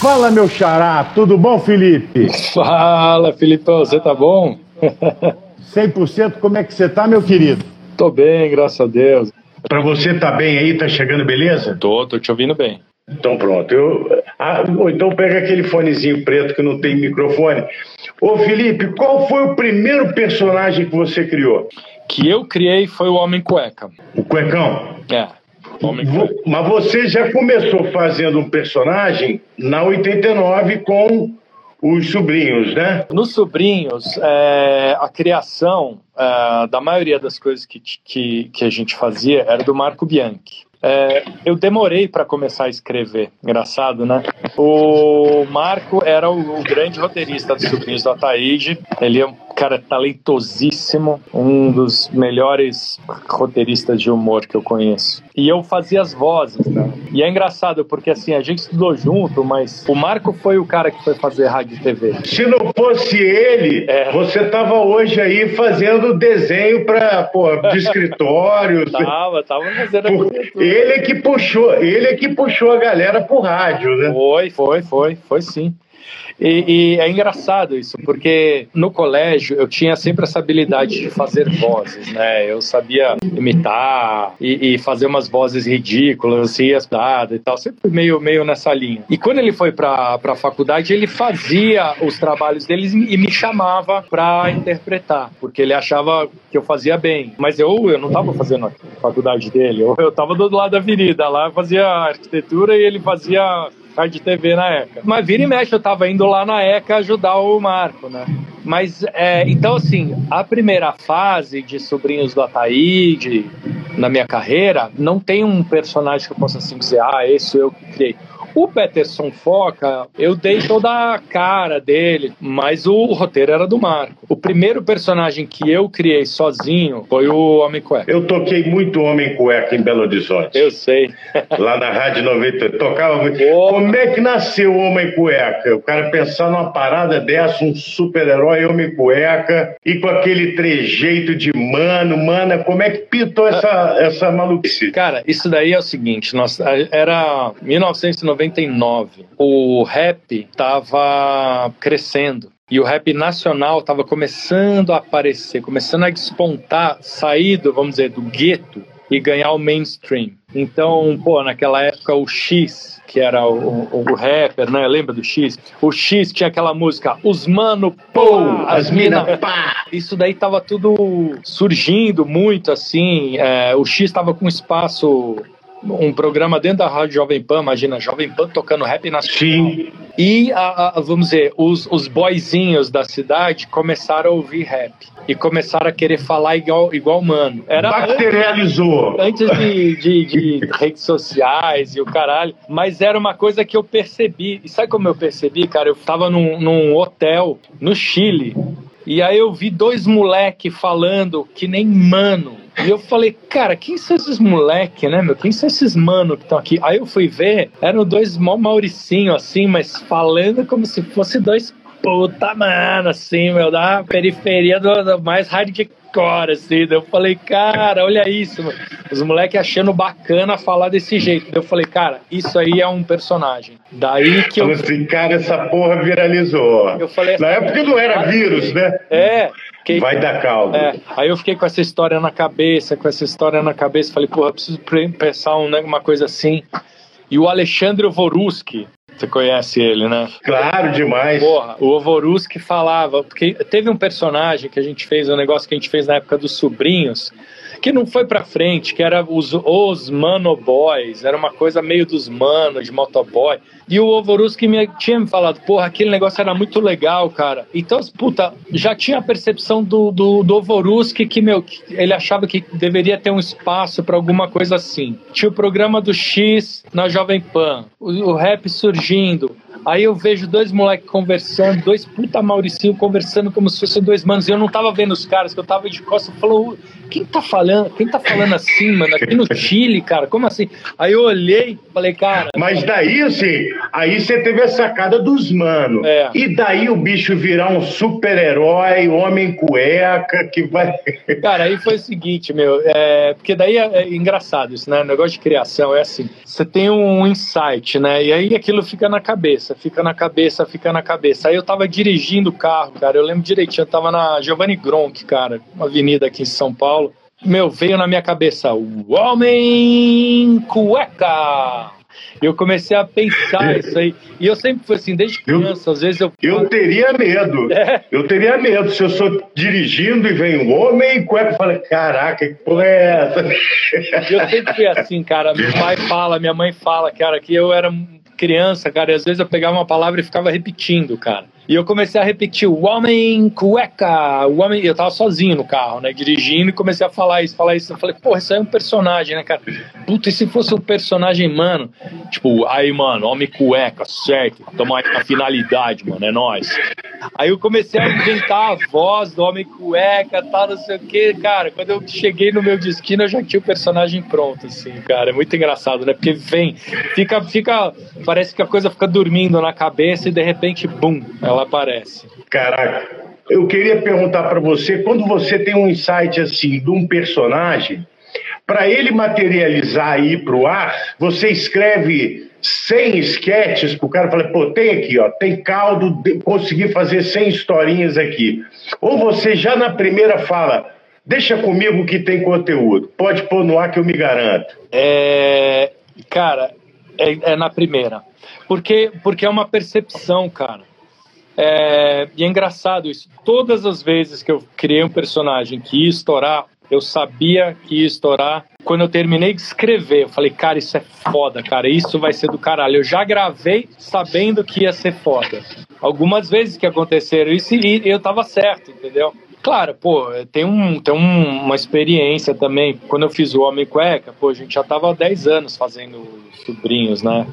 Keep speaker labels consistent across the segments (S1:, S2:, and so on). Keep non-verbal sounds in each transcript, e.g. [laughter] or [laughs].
S1: Fala, meu xará, tudo bom, Felipe?
S2: Fala, Filipão, você tá bom?
S1: 100%, como é que você tá, meu querido?
S2: Tô bem, graças a Deus.
S1: Pra você tá bem aí, tá chegando beleza?
S2: Tô, tô te ouvindo bem.
S1: Então pronto, eu... Ah, então pega aquele fonezinho preto que não tem microfone. Ô Felipe, qual foi o primeiro personagem que você criou?
S2: Que eu criei foi o Homem Cueca.
S1: O Cuecão?
S2: É. Homem Cueca.
S1: Mas você já começou fazendo um personagem na 89 com os sobrinhos, né?
S2: Nos Sobrinhos, é, a criação é, da maioria das coisas que, que, que a gente fazia era do Marco Bianchi. É, eu demorei para começar a escrever, engraçado, né? O Marco era o, o grande roteirista dos Sobrinhos do Ataíde. Ele é um cara talentosíssimo, um dos melhores roteiristas de humor que eu conheço. E eu fazia as vozes, né? E é engraçado porque assim a gente estudou junto, mas o Marco foi o cara que foi fazer rádio TV.
S1: Se não fosse ele,
S2: É.
S1: você tava hoje aí fazendo desenho para de escritório.
S2: Tava, tava fazendo
S1: Por-. Ele é que puxou, ele que puxou a galera pro rádio, né?
S2: Foi, foi, foi, foi sim. E, e é engraçado isso, porque no colégio eu tinha sempre essa habilidade de fazer vozes, né? Eu sabia imitar e, e fazer umas vozes ridículas, assim, e tal, sempre meio, meio nessa linha. E quando ele foi pra, pra faculdade, ele fazia os trabalhos deles e me chamava pra interpretar, porque ele achava que eu fazia bem. Mas eu, eu não tava fazendo a faculdade dele, eu, eu tava do lado da avenida, lá fazia arquitetura e ele fazia rádio e TV na ECA. Mas vira e mexe, eu tava indo lá na ECA ajudar o Marco, né? Mas, é, então, assim, a primeira fase de Sobrinhos do Ataíde, na minha carreira, não tem um personagem que eu possa assim dizer, ah, esse eu que criei. O Peterson Foca, eu dei toda a cara dele, mas o roteiro era do Marco. O primeiro personagem que eu criei sozinho foi o Homem Cueca.
S1: Eu toquei muito Homem Cueca em Belo Horizonte.
S2: Eu sei. [laughs]
S1: Lá na Rádio 90, tocava muito.
S2: Ô.
S1: Como é que nasceu o Homem Cueca? O cara pensar numa parada dessa, um super-herói Homem Cueca, e com aquele trejeito de mano, mana, como é que pintou essa, essa maluquice?
S2: Cara, isso daí é o seguinte, nós, era 1999, o rap tava crescendo. E o rap nacional estava começando a aparecer, começando a despontar, sair do, vamos dizer, do gueto e ganhar o mainstream. Então, pô, naquela época o X, que era o, o, o rapper, né? Lembra do X? O X tinha aquela música, os mano, pô, as mina, pá. Isso daí tava tudo surgindo muito, assim. é, o X tava com espaço, um programa dentro da Rádio Jovem Pan, imagina, Jovem Pan tocando rap nacional.
S1: Sim,
S2: E, a- a- vamos dizer, os, os boyzinhos da cidade começaram a ouvir rap. E começaram a querer falar igual, igual mano. Era
S1: bacterializou.
S2: antes de, de- de [laughs] redes sociais e o caralho, mas era uma coisa que eu percebi. E sabe como eu percebi, cara? Eu tava num, num hotel no Chile, e aí eu vi dois moleque falando que nem mano. E eu falei, cara, quem são esses moleque, né, meu? Quem são esses mano que estão aqui? Aí eu fui ver, eram dois mó Mauricinho, assim, mas falando como se fosse dois puta mano, assim, meu, da periferia do, do mais hardcore, assim. Daí Eu falei, cara, olha isso, mano. Os moleques achando bacana falar desse jeito. Daí Eu falei, cara, isso aí é um personagem. Daí que eu.
S1: Assim, cara, essa porra viralizou.
S2: Eu falei
S1: Na
S2: assim,
S1: época não era vírus, né?
S2: É. Que,
S1: Vai dar caldo.
S2: é, aí eu fiquei com essa história na cabeça, com essa história na cabeça. Falei, porra, preciso pre- pensar um, né, uma coisa assim. E o Alexandre Voruski, você conhece ele, né?
S1: Claro demais.
S2: Porra, o Voruski falava, porque teve um personagem que a gente fez, um negócio que a gente fez na época dos sobrinhos, que não foi pra frente, que era os, os Manoboys, era uma coisa meio dos manos, de motoboy. E o Ovoruski me, tinha me falado, porra, aquele negócio era muito legal, cara. Então, puta, já tinha a percepção do, do, do Ovoruski que, meu, ele achava que deveria ter um espaço pra alguma coisa assim. Tinha o programa do X na Jovem Pan, o, o rap surgindo. Aí eu vejo dois moleques conversando, dois puta Mauricinho conversando como se fossem dois manos. E eu não tava vendo os caras, que eu tava de costas. Falou, quem tá falando? Quem tá falando assim, mano? Aqui no [laughs] Chile, cara, como assim? Aí eu olhei, falei, cara,
S1: Mas daí, assim, aí você teve a sacada dos manos.
S2: É.
S1: E daí o bicho virar um super-herói, homem cueca, que vai. [laughs]
S2: Cara, aí foi o seguinte, meu, é, porque daí é, é engraçado isso, né? O negócio de criação é assim: você tem um insight, né? E aí aquilo fica na cabeça, fica na cabeça, fica na cabeça. Aí eu tava dirigindo o carro, cara, eu lembro direitinho, eu tava na Giovanni Gronk, cara, uma avenida aqui em São Paulo. Meu, veio na minha cabeça, o Homem Cueca! E eu comecei a pensar isso aí. E eu sempre fui assim, desde criança,
S1: Eu-
S2: às vezes eu.
S1: Eu teria medo.
S2: É.
S1: Eu teria medo. Se eu sou dirigindo e vem um homem cueca, eu falo, caraca, que porra é essa?
S2: Eu sempre fui assim, cara. Meu pai fala, minha mãe fala, cara, que eu era criança, cara, e às vezes eu pegava uma palavra e ficava repetindo, cara. E eu comecei a repetir o homem cueca, o homem. Eu tava sozinho no carro, né? Dirigindo e comecei a falar isso, falar isso. Eu falei, porra, isso aí é um personagem, né, cara? Puta, e se fosse um personagem, mano? Tipo, aí, mano, homem cueca, certo? Tamo aí na finalidade, mano, é nóis. Aí eu comecei a inventar a voz do homem cueca, tal, não sei o que, cara. Quando eu cheguei no meu destino, eu já tinha o personagem pronto, assim, cara. É muito engraçado, né? Porque vem, fica, fica, parece que a coisa fica dormindo na cabeça e de repente, bum, ela aparece.
S1: Caraca. Eu queria perguntar pra você, quando você tem um insight assim de um personagem, pra ele materializar aí pro ar, você escreve 100 sketches pro cara falar, pô, tem aqui, ó, tem caldo, de- consegui fazer 100 historinhas aqui. Ou você já na primeira fala, deixa comigo que tem conteúdo, pode pôr no ar que eu me garanto.
S2: É, cara, é, é na primeira. Porque, porque é uma percepção, cara. É, e é engraçado isso. Todas as vezes que eu criei um personagem que ia estourar, eu sabia que ia estourar. Quando eu terminei de escrever, eu falei, cara, isso é foda, cara, isso vai ser do caralho. Eu já gravei sabendo que ia ser foda. Algumas vezes que aconteceram isso e eu tava certo, entendeu? Claro, pô, tem, um, tem um- uma experiência também. Quando eu fiz o Homem Cueca, pô, a gente já tava há 10 anos fazendo sobrinhos, né?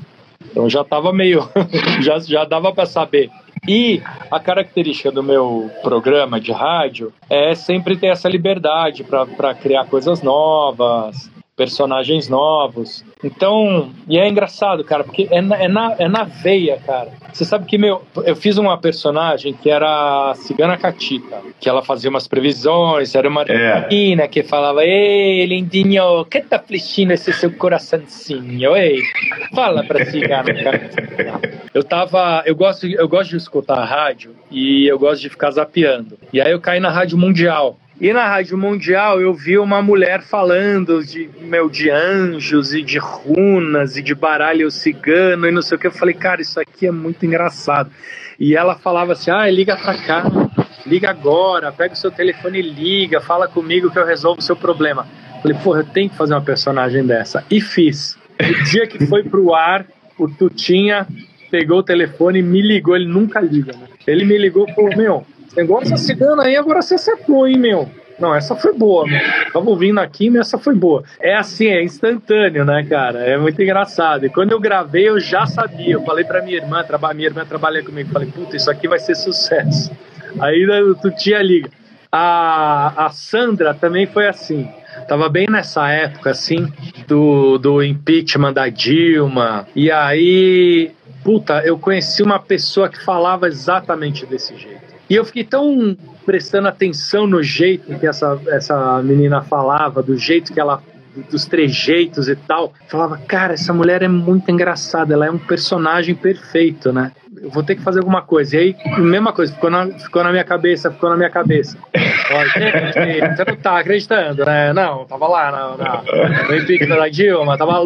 S2: Então já tava meio. [laughs] já, já dava para saber. E a característica do meu programa de rádio é sempre ter essa liberdade para criar coisas novas, personagens novos. Então, e é engraçado, cara, porque é na, é na, é na veia, cara. Você sabe que, meu, eu fiz uma personagem que era a Cigana Catita, que ela fazia umas previsões, era uma
S1: É.
S2: menina que falava, ei, lindinho, que tá flechindo esse seu coraçãozinho, ei? Fala pra Cigana Catita. Eu tava, eu gosto, eu gosto de escutar a rádio e eu gosto de ficar zapeando. E aí eu caí na Rádio Mundial. E na Rádio Mundial eu vi uma mulher falando de, meu, de anjos e de runas e de baralho cigano e não sei o que. Eu falei, cara, isso aqui é muito engraçado. E ela falava assim, ah, liga pra cá, liga agora, pega o seu telefone e liga, fala comigo que eu resolvo o seu problema. Eu falei, porra, eu tenho que fazer uma personagem dessa. E fiz. O dia que foi pro ar, o Tutinha pegou o telefone e me ligou, ele nunca liga, né? Ele me ligou e falou, meu, negócio dessa cigana aí, agora você acertou, hein, meu? Não, essa foi boa, meu. Tava ouvindo aqui, mas essa foi boa. É assim, é instantâneo, né, cara? É muito engraçado. E quando eu gravei, eu já sabia. Eu falei pra minha irmã, traba, minha irmã trabalha comigo. Falei, puta, isso aqui vai ser sucesso. Aí né, tu tia liga. A, a Sandra também foi assim. Tava bem nessa época, assim, do, do impeachment da Dilma. E aí, puta, eu conheci uma pessoa que falava exatamente desse jeito. E eu fiquei tão prestando atenção no jeito que essa, essa menina falava, do jeito que ela. dos trejeitos e tal. Falava, cara, essa mulher é muito engraçada, ela é um personagem perfeito, né? Eu vou ter que fazer alguma coisa. E aí, mesma coisa, ficou na, ficou na minha cabeça, ficou na minha cabeça. Você não tá acreditando, né? Não, tava lá na, na, no impeachment da Dilma, tava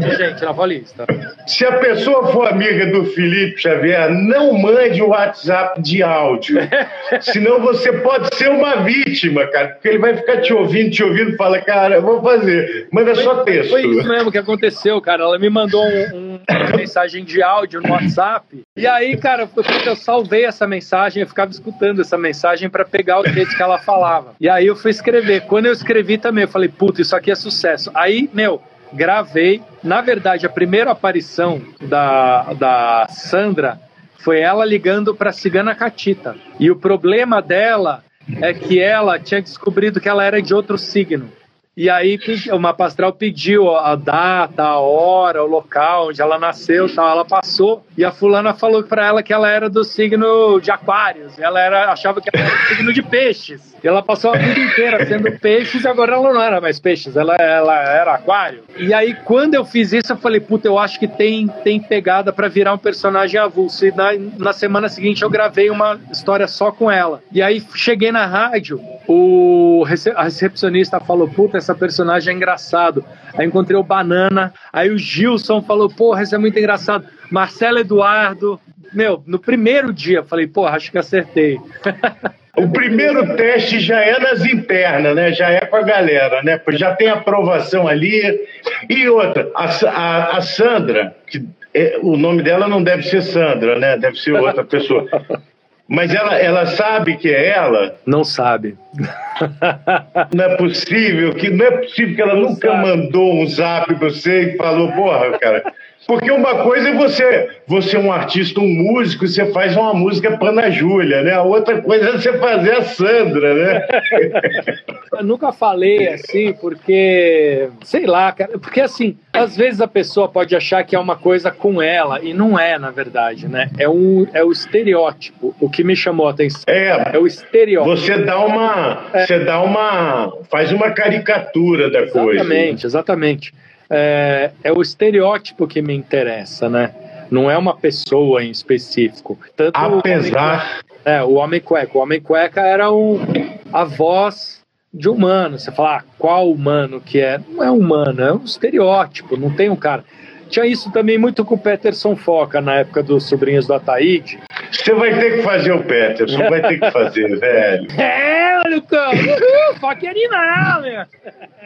S2: de gente na Paulista.
S1: Se a pessoa for amiga do Felipe Xavier, não mande o WhatsApp de áudio. [laughs] Senão você pode ser uma vítima, cara. Porque ele vai ficar te ouvindo, te ouvindo fala, cara, eu vou fazer. Manda só texto.
S2: Foi isso mesmo que aconteceu, cara. Ela me mandou um, um, uma mensagem de áudio no WhatsApp. E aí, cara, eu, eu salvei essa mensagem, eu ficava escutando essa mensagem para pegar o jeito que ela falava. E aí eu fui escrever. Quando eu escrevi também, eu falei, puta, isso aqui é sucesso. Aí, meu, gravei. Na verdade, a primeira aparição da, da Sandra foi ela ligando para Cigana Catita. E o problema dela é que ela tinha descobrido que ela era de outro signo. E aí o mapa astral pediu a data, a hora, o local onde ela nasceu, tal. Ela passou e a fulana falou para ela que ela era do signo de Aquários. Ela era, achava que ela era do signo de Peixes. E ela passou a vida inteira sendo Peixes e agora ela não era mais Peixes, ela, ela era Aquário. E aí quando eu fiz isso eu falei, puta, eu acho que tem tem pegada para virar um personagem avulso. E na, na semana seguinte eu gravei uma história só com ela. E aí cheguei na rádio, o a recepcionista falou, puta essa personagem é engraçado. Aí encontrei o Banana, aí o Gilson falou, porra, isso é muito engraçado. Marcelo Eduardo, meu, no primeiro dia, falei, porra, acho que acertei. [laughs]
S1: O primeiro teste já é nas internas, né? Já é com a galera, né? Já tem aprovação ali. E outra, a, a, a Sandra, que é, o nome dela não deve ser Sandra, né? Deve ser outra pessoa. [laughs] Mas ela, ela sabe que é ela?
S2: Não sabe. [laughs]
S1: Não é possível que não é possível que ela não nunca sabe. mandou um zap pra você e falou, porra, cara, porque uma coisa é você, você é um artista, um músico, você faz uma música para Ana Júlia, né? A outra coisa é você fazer a Sandra, né? [laughs]
S2: Eu nunca falei assim, porque, sei lá, cara, porque assim, às vezes a pessoa pode achar que é uma coisa com ela, e não é, na verdade, né? É, um, é o estereótipo, o que me chamou a atenção.
S1: É, é o estereótipo. Você dá uma, é. você dá uma, faz uma caricatura da
S2: exatamente,
S1: coisa.
S2: Exatamente, exatamente é, é o estereótipo que me interessa, né? Não é uma pessoa em específico.
S1: Tanto Apesar.
S2: O é, o Homem Cueca. O Homem Cueca era um, a voz de humano. Você fala, ah, qual humano que é? Não é humano, é um estereótipo, não tem um cara. Tinha isso também muito com o Peterson Foca na época dos Sobrinhos do Ataíde.
S1: Você vai ter que fazer o Peterson, vai ter que fazer, [laughs] velho.
S2: É, Lucão! Uhul, Foca animal, meu!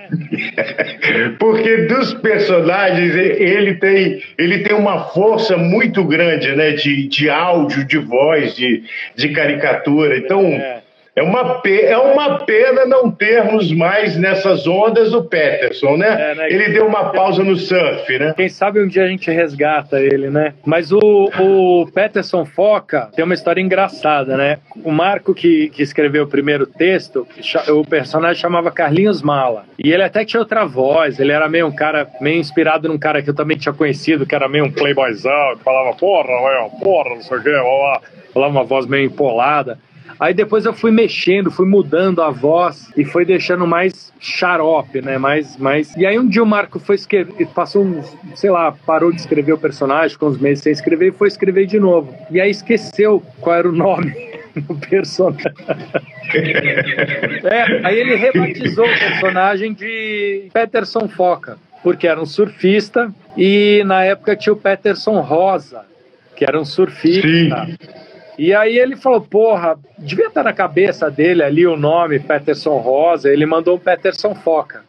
S2: [laughs]
S1: Porque dos personagens, ele tem, ele tem uma força muito grande, né? De, de áudio, de voz, de, de caricatura. Então. É é uma, é uma pena não termos mais nessas ondas o Peterson, né? É, né? Ele deu uma pausa no surf, né?
S2: Quem sabe um dia a gente resgata ele, né? Mas o, o Peterson Foca tem uma história engraçada, né? O Marco que, que escreveu o primeiro texto, o personagem chamava Carlinhos Mala. E ele até tinha outra voz, ele era meio um cara, meio inspirado num cara que eu também tinha conhecido, que era meio um playboyzão, que falava porra, porra, não sei o quê, falava uma voz meio empolada. Aí depois eu fui mexendo, fui mudando a voz e foi deixando mais xarope, né? Mais, mais... E aí um dia o Marco foi escrever, passou uns, sei lá, parou de escrever o personagem, ficou uns meses sem escrever e foi escrever de novo. E aí esqueceu qual era o nome [laughs] do personagem. [laughs] é, aí ele rebatizou o personagem de Peterson Foca, porque era um surfista e na época tinha o Peterson Rosa, que era um surfista. Sim. E aí ele falou, porra, devia estar na cabeça dele ali o nome Peterson Rosa, ele mandou o Peterson Foca.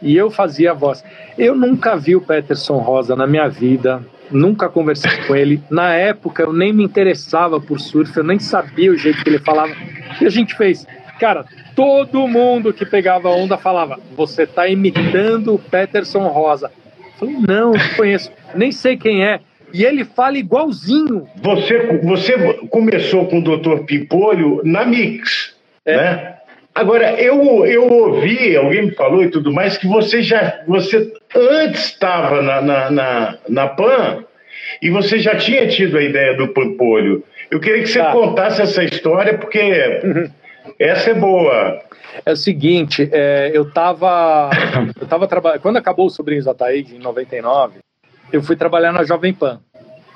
S2: E eu fazia a voz. Eu nunca vi o Peterson Rosa na minha vida, nunca conversei com ele. Na época eu nem me interessava por surf, eu nem sabia o jeito que ele falava. E a gente fez, cara, todo mundo que pegava onda falava: Você está imitando o Peterson Rosa. Eu falei: Não, não conheço, nem sei quem é. E ele fala igualzinho.
S1: Você, você começou com o Dr. Pimpolho na Mix, é. né? Agora, eu, eu ouvi, alguém me falou e tudo mais, que você já. Você antes estava na, na, na, na PAN e você já tinha tido a ideia do Pimpolho. Eu queria que você tá. contasse essa história, porque uhum. essa é boa.
S2: É o seguinte, é, eu estava eu tava trabalhando. Quando acabou o Sobrinhos da Taíde, em 99, eu fui trabalhar na Jovem Pan.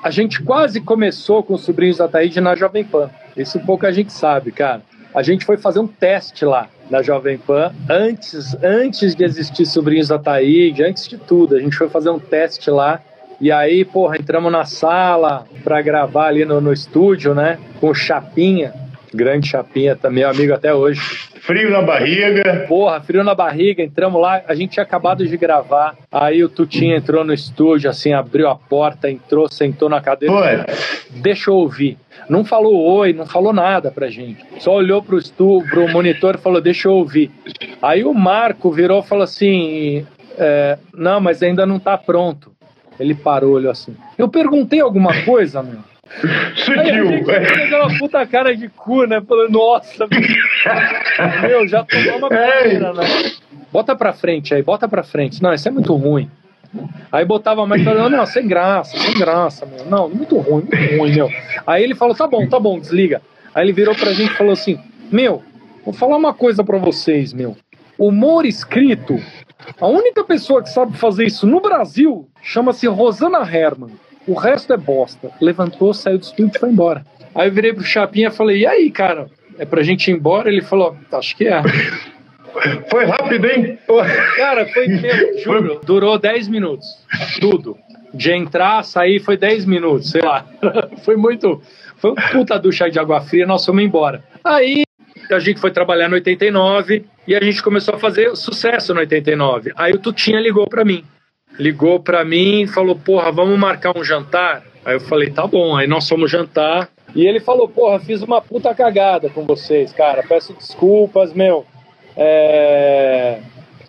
S2: A gente quase começou com os sobrinhos da Taíde na Jovem Pan. Isso pouca gente sabe, cara. A gente foi fazer um teste lá na Jovem Pan antes, antes de existir Sobrinhos da Taíde, antes de tudo. A gente foi fazer um teste lá. E aí, porra, entramos na sala para gravar ali no, no estúdio, né? Com o Chapinha, grande Chapinha, também meu amigo até hoje.
S1: Frio na barriga.
S2: Porra, frio na barriga. Entramos lá, a gente tinha acabado de gravar. Aí o Tutinho entrou no estúdio, assim, abriu a porta, entrou, sentou na cadeira. Foi. Deixa eu ouvir. Não falou oi, não falou nada pra gente. Só olhou pro, estu, pro monitor e falou: Deixa eu ouvir. Aí o Marco virou e falou assim: é, Não, mas ainda não tá pronto. Ele parou, olhou assim. Eu perguntei alguma coisa, meu. Aí uma puta cara de cu, né? Falando, nossa, [laughs] meu, já tomou uma primeira, né? bota pra frente aí, bota pra frente. Não, isso é muito ruim. Aí botava mais e falava, não, sem graça, sem graça, meu. Não, muito ruim, muito ruim, meu. Aí ele falou, tá bom, tá bom, desliga. Aí ele virou pra gente e falou assim, meu, vou falar uma coisa pra vocês, meu. Humor escrito, a única pessoa que sabe fazer isso no Brasil chama-se Rosana Herman. O resto é bosta. Levantou, saiu do estúdio e foi embora. Aí eu virei pro Chapinha e falei, e aí, cara? É pra gente ir embora? Ele falou, acho que é. [laughs]
S1: Foi rápido, hein?
S2: Cara, foi [laughs] tempo, juro. Durou 10 minutos. Tudo. De entrar, sair foi 10 minutos, sei lá. [laughs] Foi muito. Foi um puta ducha de água fria, nós fomos embora. Aí a gente foi trabalhar no 89 e a gente começou a fazer sucesso no 89. Aí o Tutinha ligou para mim. Ligou para mim e falou: Porra, vamos marcar um jantar? Aí eu falei: Tá bom. Aí nós fomos jantar. E ele falou: Porra, fiz uma puta cagada com vocês, cara. Peço desculpas, meu. É...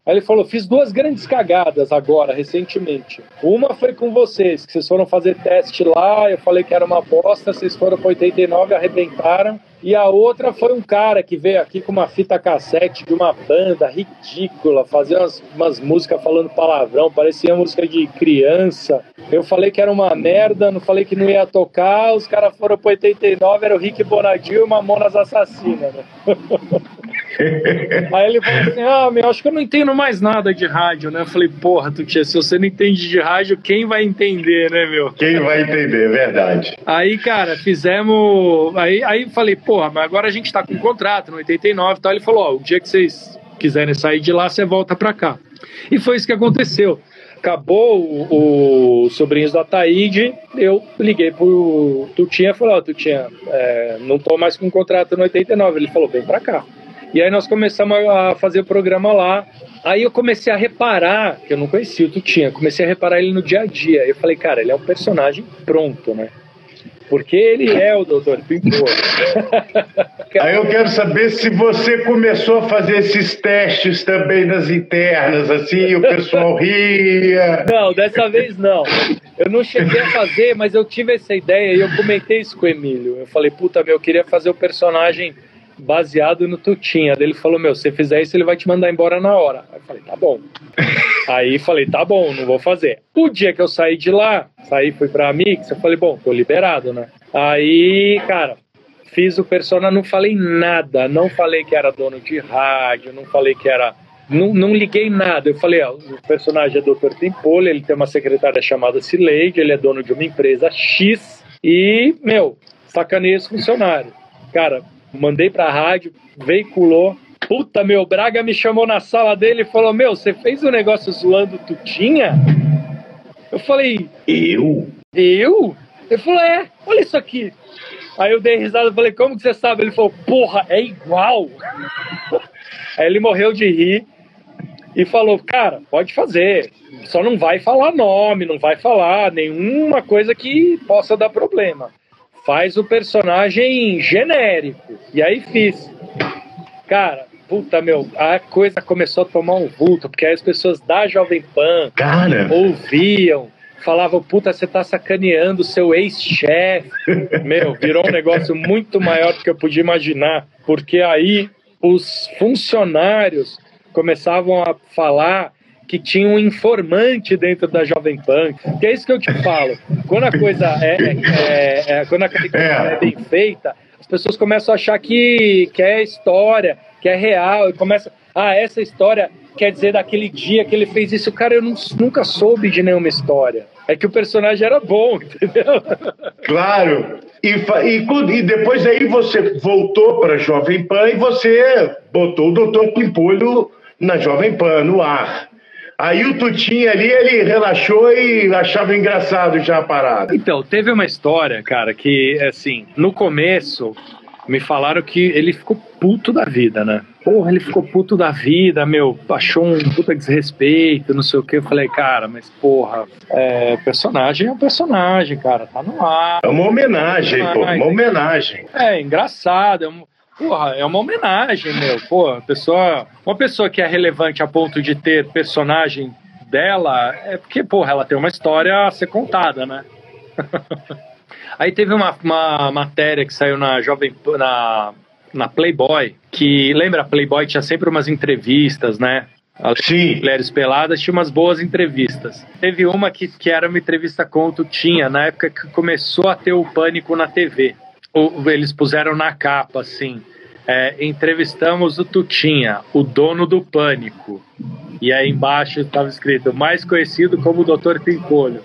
S2: Aí ele falou: fiz duas grandes cagadas agora, recentemente. Uma foi com vocês, que vocês foram fazer teste lá, eu falei que era uma bosta, vocês foram para 89, arrebentaram. E a outra foi um cara que veio aqui com uma fita cassete de uma banda ridícula, fazer umas, umas músicas falando palavrão, parecia música de criança. Eu falei que era uma merda, não falei que não ia tocar, os caras foram para 89, era o Rick Bonadil e Mamonas Assassina, né? [laughs] [laughs] Aí ele falou assim: Ah, meu, acho que eu não entendo mais nada de rádio, né? Eu falei: Porra, Tutia, se você não entende de rádio, quem vai entender, né, meu?
S1: Quem vai entender, é verdade.
S2: Aí, cara, fizemos. Aí, aí falei: Porra, mas agora a gente tá com um contrato no 89 e tal. Ele falou: Ó, o dia que vocês quiserem sair de lá, você volta pra cá. E foi isso que aconteceu acabou o, o Sobrinhos da Taíde, eu liguei pro Tutinha e falei, ó, oh, Tutinha, é, não tô mais com contrato no 89. Ele falou, vem pra cá. E aí nós começamos a fazer o programa lá. Aí eu comecei a reparar, que eu não conhecia o Tutinha, comecei a reparar ele no dia a dia. Eu falei, cara, ele é um personagem pronto, né? Porque ele é o Doutor Pintor. [laughs]
S1: Aí eu quero saber se você começou a fazer esses testes também nas internas, assim, o pessoal ria. [laughs]
S2: Não, dessa vez não. Eu não cheguei a fazer, mas eu tive essa ideia e eu comentei isso com o Emílio. Eu falei, puta, meu, eu queria fazer o personagem baseado no Tutinha. Ele falou: Meu, se você fizer isso, ele vai te mandar embora na hora. Aí eu falei: Tá bom. [laughs] Aí falei: Tá bom, não vou fazer. O dia que eu saí de lá, saí, fui pra Mix, eu falei: Bom, tô liberado, né? Aí, cara, fiz o persona, não falei nada. Não falei que era dono de rádio, não falei que era. Não, não liguei nada. Eu falei: ó, o personagem é Dr. Timpolo, ele tem uma secretária chamada Cileide, ele é dono de uma empresa X e, meu, sacaneia esse funcionário. Cara, mandei pra rádio, veiculou. Puta, meu, Braga me chamou na sala dele e falou: Meu, você fez um negócio zoando Tutinha? Eu falei:
S1: Eu?
S2: Eu? Ele falou: É, olha isso aqui. Aí eu dei risada e falei: Como que você sabe? Ele falou: Porra, é igual. [laughs] Aí ele morreu de rir e falou: Cara, pode fazer, só não vai falar nome, não vai falar nenhuma coisa que possa dar problema faz o personagem genérico. E aí fiz. Cara, puta, meu, a coisa começou a tomar um vulto, porque aí as pessoas da Jovem Pan
S1: Cara.
S2: ouviam, falavam, puta, você tá sacaneando seu ex-chefe. [laughs] meu, virou um negócio muito maior do que eu podia imaginar, porque aí os funcionários começavam a falar que tinha um informante dentro da Jovem Pan. Que é isso que eu te falo. Quando a coisa é, é, é quando a é. é bem feita, as pessoas começam a achar que, que é história, que é real, e começa, ah, essa história quer dizer daquele dia que ele fez isso. Cara, eu não, nunca soube de nenhuma história. É que o personagem era bom, [laughs] entendeu?
S1: Claro. E, e, e depois aí você voltou para a Jovem Pan e você botou o Doutor Pimpolho na Jovem Pan, no ar. Aí o Tutinho ali, ele relaxou e achava engraçado já a parada.
S2: Então, teve uma história, cara, que, assim, no começo me falaram que ele ficou puto da vida, né? Porra, ele ficou puto da vida, meu, achou um puta desrespeito, não sei o que. Eu falei, cara, mas porra, é, personagem é um personagem, cara, tá no ar.
S1: É uma homenagem, pô, uma homenagem.
S2: É, engraçado, é um Porra, é uma homenagem, meu. Pô, pessoa, uma pessoa que é relevante a ponto de ter personagem dela, é porque, porra, ela tem uma história a ser contada, né? [laughs] Aí teve uma, uma matéria que saiu na Jovem na, na Playboy, que lembra, a Playboy tinha sempre umas entrevistas, né? Sim. Mulheres Peladas, tinha umas boas entrevistas. Teve uma que, que era uma entrevista com o Tutinha, na época que começou a ter o pânico na TV. O, eles puseram na capa, assim, é, entrevistamos o Tutinha, o dono do pânico. E aí embaixo estava escrito, mais conhecido como o Dr. Pimpolho.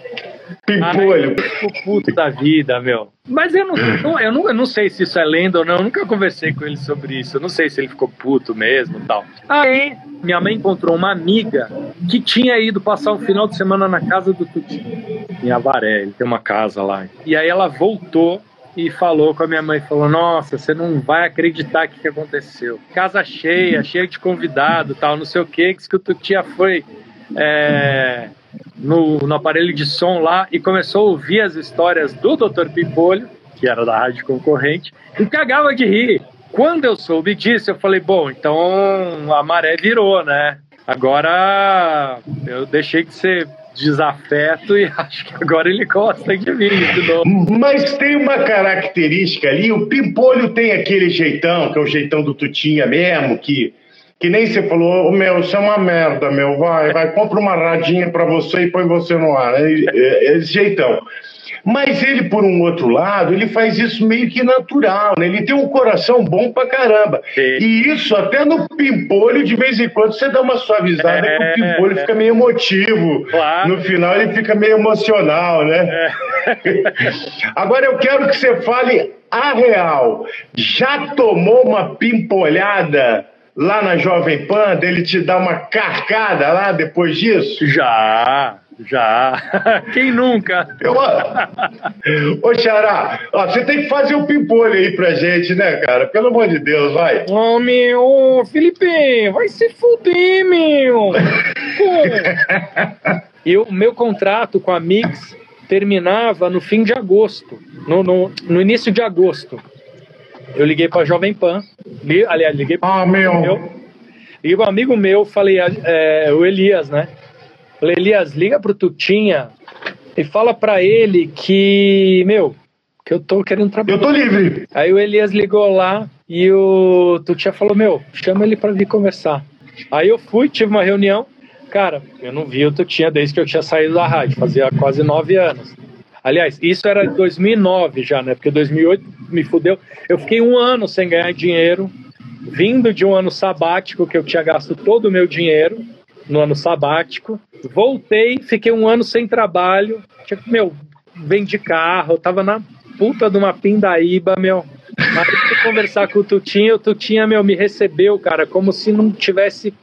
S1: Pimpolho.
S2: o puto da vida, meu. Mas eu não, [laughs] não, eu, não, eu não sei se isso é lenda ou não. Eu nunca conversei com ele sobre isso. Eu não sei se ele ficou puto mesmo tal. Aí, minha mãe encontrou uma amiga que tinha ido passar o final de semana na casa do Tuti, em Avaré. Ele tem uma casa lá. E aí ela voltou e falou com a minha mãe, falou, nossa, você não vai acreditar o que, que aconteceu. Casa cheia, cheia de convidado, tal, não sei o que, que o Tutia foi é, no, no aparelho de som lá e começou a ouvir as histórias do Dr. Pipolho, que era da rádio concorrente, e cagava de rir. Quando eu soube disso, eu falei, bom, então a maré virou, né? Agora eu deixei de ser desafeto e [laughs] acho que agora ele gosta de mim de novo.
S1: Mas tem uma característica ali, o Pimpolho tem aquele jeitão, que é o jeitão do Tutinha mesmo, que que nem você falou, oh, meu, isso é uma merda, meu, vai, vai, compra uma radinha para você e põe você no ar. É, é, esse jeitão. Mas ele, por um outro lado, ele faz isso meio que natural, né? Ele tem um coração bom pra caramba. Sim. E isso até no pimpolho, de vez em quando, você dá uma suavizada é, que o pimpolho é. fica meio emotivo. Claro. No final ele fica meio emocional, né? É. [laughs] Agora eu quero que você fale a real. Já tomou uma pimpolhada lá na Jovem Pan, dele te dar uma carcada lá depois disso?
S2: Já, já. [laughs] Quem nunca? Eu,
S1: ô, Xará, ó, você tem que fazer o um pimpolho aí pra gente, né, cara? Pelo amor de Deus, vai.
S2: Ô, oh, meu, Felipe, vai se fuder, meu. e o meu contrato com a Mix terminava no fim de agosto, no, no, no início de agosto. Eu liguei para Jovem Pan, li, aliás, liguei para
S1: ah, meu. meu.
S2: Liguei para um amigo meu, falei, é, o Elias, né? Falei, Elias, liga pro Tutinha e fala para ele que, meu, que eu tô querendo trabalhar.
S1: Eu tô livre.
S2: Aí o Elias ligou lá e o Tutinha falou, meu, chama ele para vir conversar. Aí eu fui, tive uma reunião. Cara, eu não vi o Tutinha desde que eu tinha saído da rádio, fazia quase nove anos. Aliás, isso era 2009 já, né? Porque 2008 me fudeu. Eu fiquei um ano sem ganhar dinheiro, vindo de um ano sabático que eu tinha gasto todo o meu dinheiro no ano sabático. Voltei, fiquei um ano sem trabalho. Tinha, meu, vendi carro, tava na puta de uma pindaíba, meu. Mas fui conversar com o Tutinha, o Tutinha, meu, me recebeu, cara, como se não tivesse.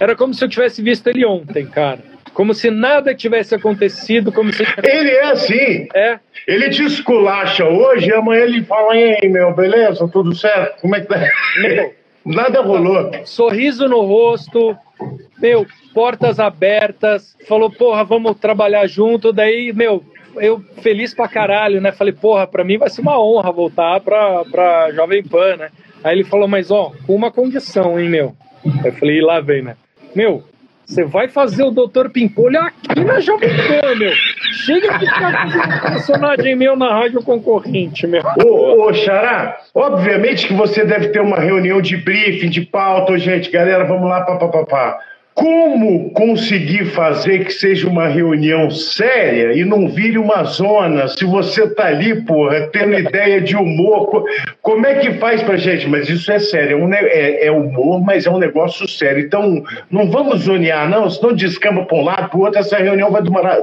S2: Era como se eu tivesse visto ele ontem, cara como se nada tivesse acontecido, como se...
S1: Ele é assim.
S2: É.
S1: Ele te esculacha hoje amanhã ele fala, ei, meu, beleza, tudo certo? Como é que tá? Meu, nada rolou.
S2: Sorriso no rosto, meu, portas abertas, falou, porra, vamos trabalhar junto, daí, meu, eu feliz pra caralho, né? Falei, porra, pra mim vai ser uma honra voltar pra, pra Jovem Pan, né? Aí ele falou, mas ó, com uma condição, hein, meu? Eu falei, lá vem, né? Meu, você vai fazer o Dr. Pimpolho aqui na Jovem Pan, meu. Chega de ficar fazendo personagem meu na rádio concorrente, meu.
S1: Ô, ô, Xará, obviamente que você deve ter uma reunião de briefing, de pauta. gente, galera, vamos lá, papapá. Como conseguir fazer que seja uma reunião séria e não vire uma zona? Se você tá ali, porra, tendo ideia de humor, como é que faz pra gente? Mas isso é sério, é, é, é humor, mas é um negócio sério. Então, não vamos zonear, não, senão descamba para um lado, para o outro, essa reunião vai demorar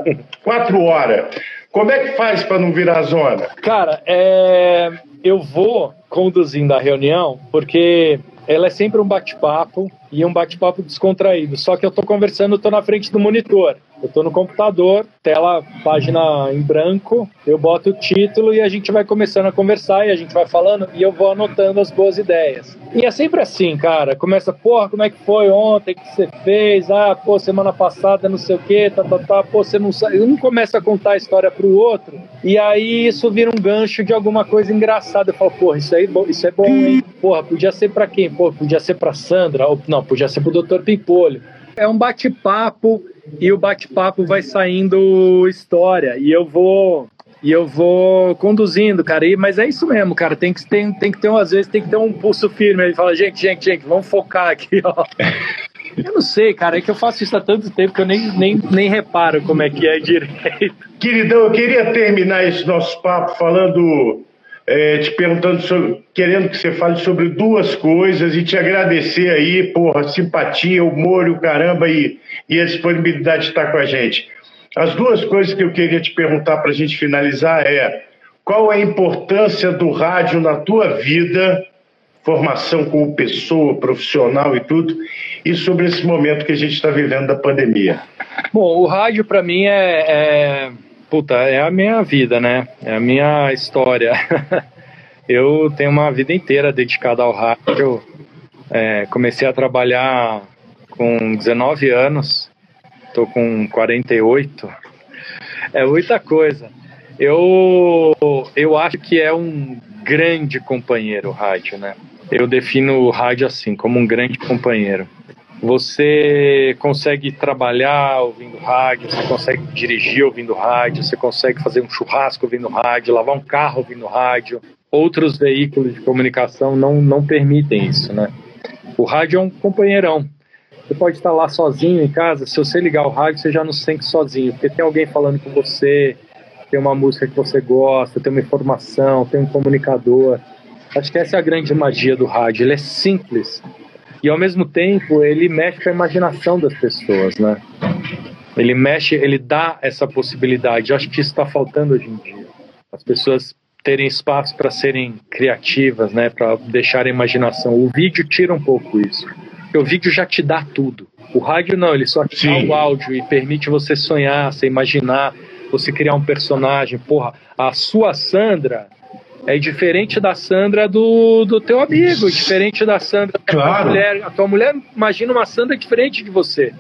S1: quatro horas. Como é que faz para não virar zona?
S2: Cara, é... eu vou conduzindo a reunião porque ela é sempre um bate-papo e um bate-papo descontraído. Só que eu estou conversando, estou na frente do monitor. Eu estou no computador, tela, página em branco, eu boto o título e a gente vai começando a conversar e a gente vai falando e eu vou anotando as boas ideias. E é sempre assim, cara. Começa, porra, como é que foi ontem? O que você fez? Ah, pô, semana passada não sei o quê, tá, tá, tá. Pô, você não sabe. Um começa a contar a história pro outro e aí isso vira um gancho de alguma coisa engraçada. Eu falo, porra, isso, aí, isso é bom, hein? Porra, podia ser pra quem? Pô, podia ser pra Sandra. Ou, não, podia ser pro Dr. Pimpolho. É um bate-papo e o bate-papo vai saindo história. E eu vou e eu vou conduzindo, cara. E, mas é isso mesmo, cara. Tem que, tem, tem que ter, às vezes, tem que ter um pulso firme. Ele fala, gente, gente, gente, vamos focar aqui, ó. [laughs] Eu não sei, cara, é que eu faço isso há tanto tempo que eu nem, nem, nem reparo como é que é direito.
S1: Queridão, eu queria terminar esse nosso papo falando, é, te perguntando, sobre, querendo que você fale sobre duas coisas e te agradecer aí por simpatia, humor o caramba e, e a disponibilidade de estar com a gente. As duas coisas que eu queria te perguntar para a gente finalizar é qual a importância do rádio na tua vida, formação como pessoa, profissional e tudo, e sobre esse momento que a gente está vivendo da pandemia.
S2: Bom, o rádio para mim é, é, puta, é a minha vida, né? É a minha história. [laughs] eu tenho uma vida inteira dedicada ao rádio. É, comecei a trabalhar com 19 anos tô com 48. É muita coisa. Eu, eu acho que é um grande companheiro o rádio, né? Eu defino o rádio assim, como um grande companheiro. Você consegue trabalhar ouvindo rádio, você consegue dirigir ouvindo rádio, você consegue fazer um churrasco ouvindo rádio, lavar um carro ouvindo rádio. Outros veículos de comunicação não, não permitem isso, né? O rádio é um companheirão. Você pode estar lá sozinho em casa, se você ligar o rádio, você já não se sente sozinho, porque tem alguém falando com você, tem uma música que você gosta, tem uma informação, tem um comunicador. Acho que essa é a grande magia do rádio. Ele é simples e ao mesmo tempo ele mexe com a imaginação das pessoas, né? Ele mexe, ele dá essa possibilidade. Eu acho que isso está faltando hoje em dia. As pessoas terem espaço para serem criativas, né? Para deixar a imaginação. O vídeo tira um pouco isso. Porque o vídeo já te dá tudo. O rádio não, ele só te Sim. dá o áudio e permite você sonhar, você imaginar, você criar um personagem. Porra, a sua Sandra é diferente da Sandra do, do teu amigo, diferente da Sandra da claro. tua mulher. A tua mulher imagina uma Sandra diferente de você.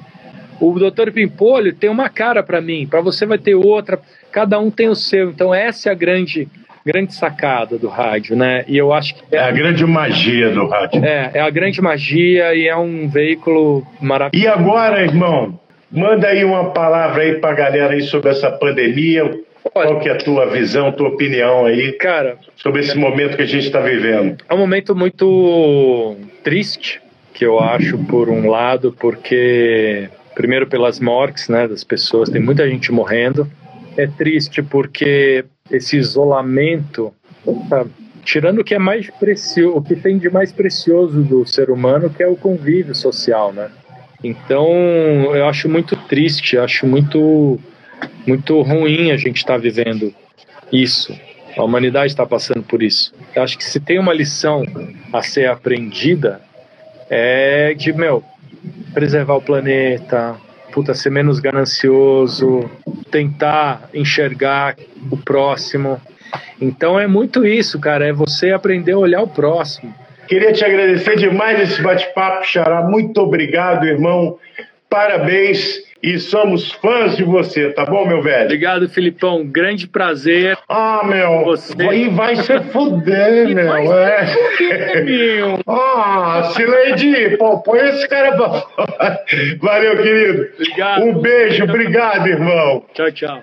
S2: O Dr. Pimpolho tem uma cara para mim, para você vai ter outra. Cada um tem o seu. Então essa é a grande grande sacada do rádio, né? E eu acho que
S1: é, é a grande magia do rádio.
S2: É, é a grande magia e é um veículo maravilhoso.
S1: E agora, irmão, manda aí uma palavra aí pra galera aí sobre essa pandemia. Qual que é a tua visão, tua opinião aí,
S2: cara,
S1: sobre esse momento que a gente está vivendo?
S2: É um momento muito triste, que eu acho, por um lado, porque primeiro pelas mortes, né, das pessoas, tem muita gente morrendo. É triste porque esse isolamento, tá, tirando o que é mais precioso, o que tem de mais precioso do ser humano, que é o convívio social, né? Então, eu acho muito triste, acho muito muito ruim a gente estar tá vivendo isso. A humanidade está passando por isso. Eu acho que se tem uma lição a ser aprendida é de, meu, preservar o planeta, puta, ser menos ganancioso, tentar enxergar o próximo. Então é muito isso, cara, é você aprender a olhar o próximo.
S1: Queria te agradecer demais esse bate-papo, Xará. Muito obrigado, irmão. Parabéns e somos fãs de você, tá bom, meu velho?
S2: Obrigado, Filipão. Grande prazer.
S1: Ah, meu. Você. E vai se fuder, [laughs] e meu. Vai é. fuder, meu. [laughs] Ah, Sileidi, pô, põe esse cara pra fora. Valeu, querido.
S2: Obrigado.
S1: Um beijo, obrigado, irmão.
S2: Tchau, tchau.